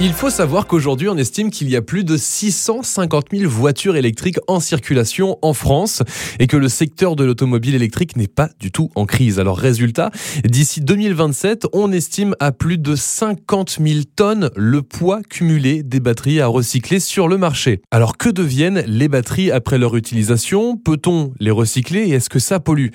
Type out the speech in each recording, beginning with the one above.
Il faut savoir qu'aujourd'hui, on estime qu'il y a plus de 650 000 voitures électriques en circulation en France et que le secteur de l'automobile électrique n'est pas du tout en crise. Alors, résultat, d'ici 2027, on estime à plus de 50 000 tonnes le poids cumulé des batteries à recycler sur le marché. Alors, que deviennent les batteries après leur utilisation? Peut-on les recycler et est-ce que ça pollue?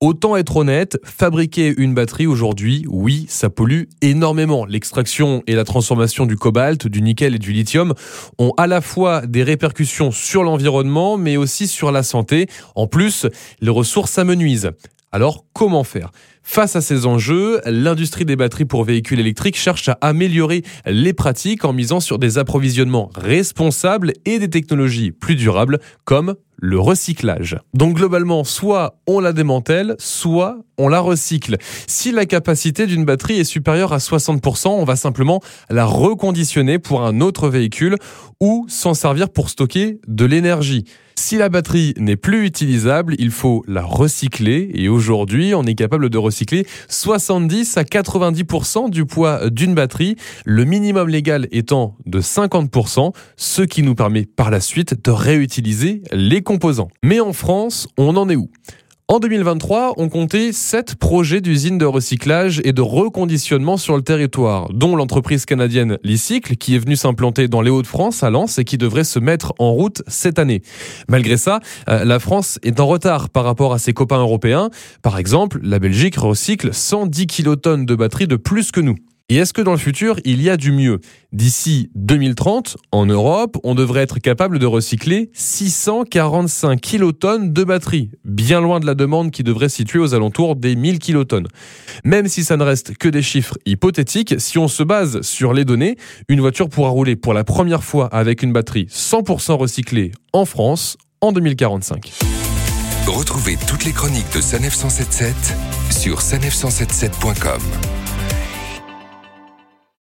Autant être honnête, fabriquer une batterie aujourd'hui, oui, ça pollue énormément. L'extraction et la transformation du cobalt, du nickel et du lithium ont à la fois des répercussions sur l'environnement, mais aussi sur la santé. En plus, les ressources s'amenuisent. Alors, comment faire? Face à ces enjeux, l'industrie des batteries pour véhicules électriques cherche à améliorer les pratiques en misant sur des approvisionnements responsables et des technologies plus durables comme le recyclage. Donc globalement, soit on la démantèle, soit on la recycle. Si la capacité d'une batterie est supérieure à 60%, on va simplement la reconditionner pour un autre véhicule ou s'en servir pour stocker de l'énergie. Si la batterie n'est plus utilisable, il faut la recycler et aujourd'hui, on est capable de recycler 70 à 90% du poids d'une batterie, le minimum légal étant de 50%, ce qui nous permet par la suite de réutiliser les composants. Mais en France, on en est où? En 2023, on comptait 7 projets d'usines de recyclage et de reconditionnement sur le territoire, dont l'entreprise canadienne Licycle, qui est venue s'implanter dans les Hauts-de-France, à Lens, et qui devrait se mettre en route cette année. Malgré ça, euh, la France est en retard par rapport à ses copains européens. Par exemple, la Belgique recycle 110 kilotonnes de batteries de plus que nous. Et est-ce que dans le futur, il y a du mieux? D'ici 2030, en Europe, on devrait être capable de recycler 645 kilotonnes de batteries, bien loin de la demande qui devrait situer aux alentours des 1000 kilotonnes. Même si ça ne reste que des chiffres hypothétiques, si on se base sur les données, une voiture pourra rouler pour la première fois avec une batterie 100% recyclée en France en 2045. Retrouvez toutes les chroniques de Sanef 177 sur sanef177.com.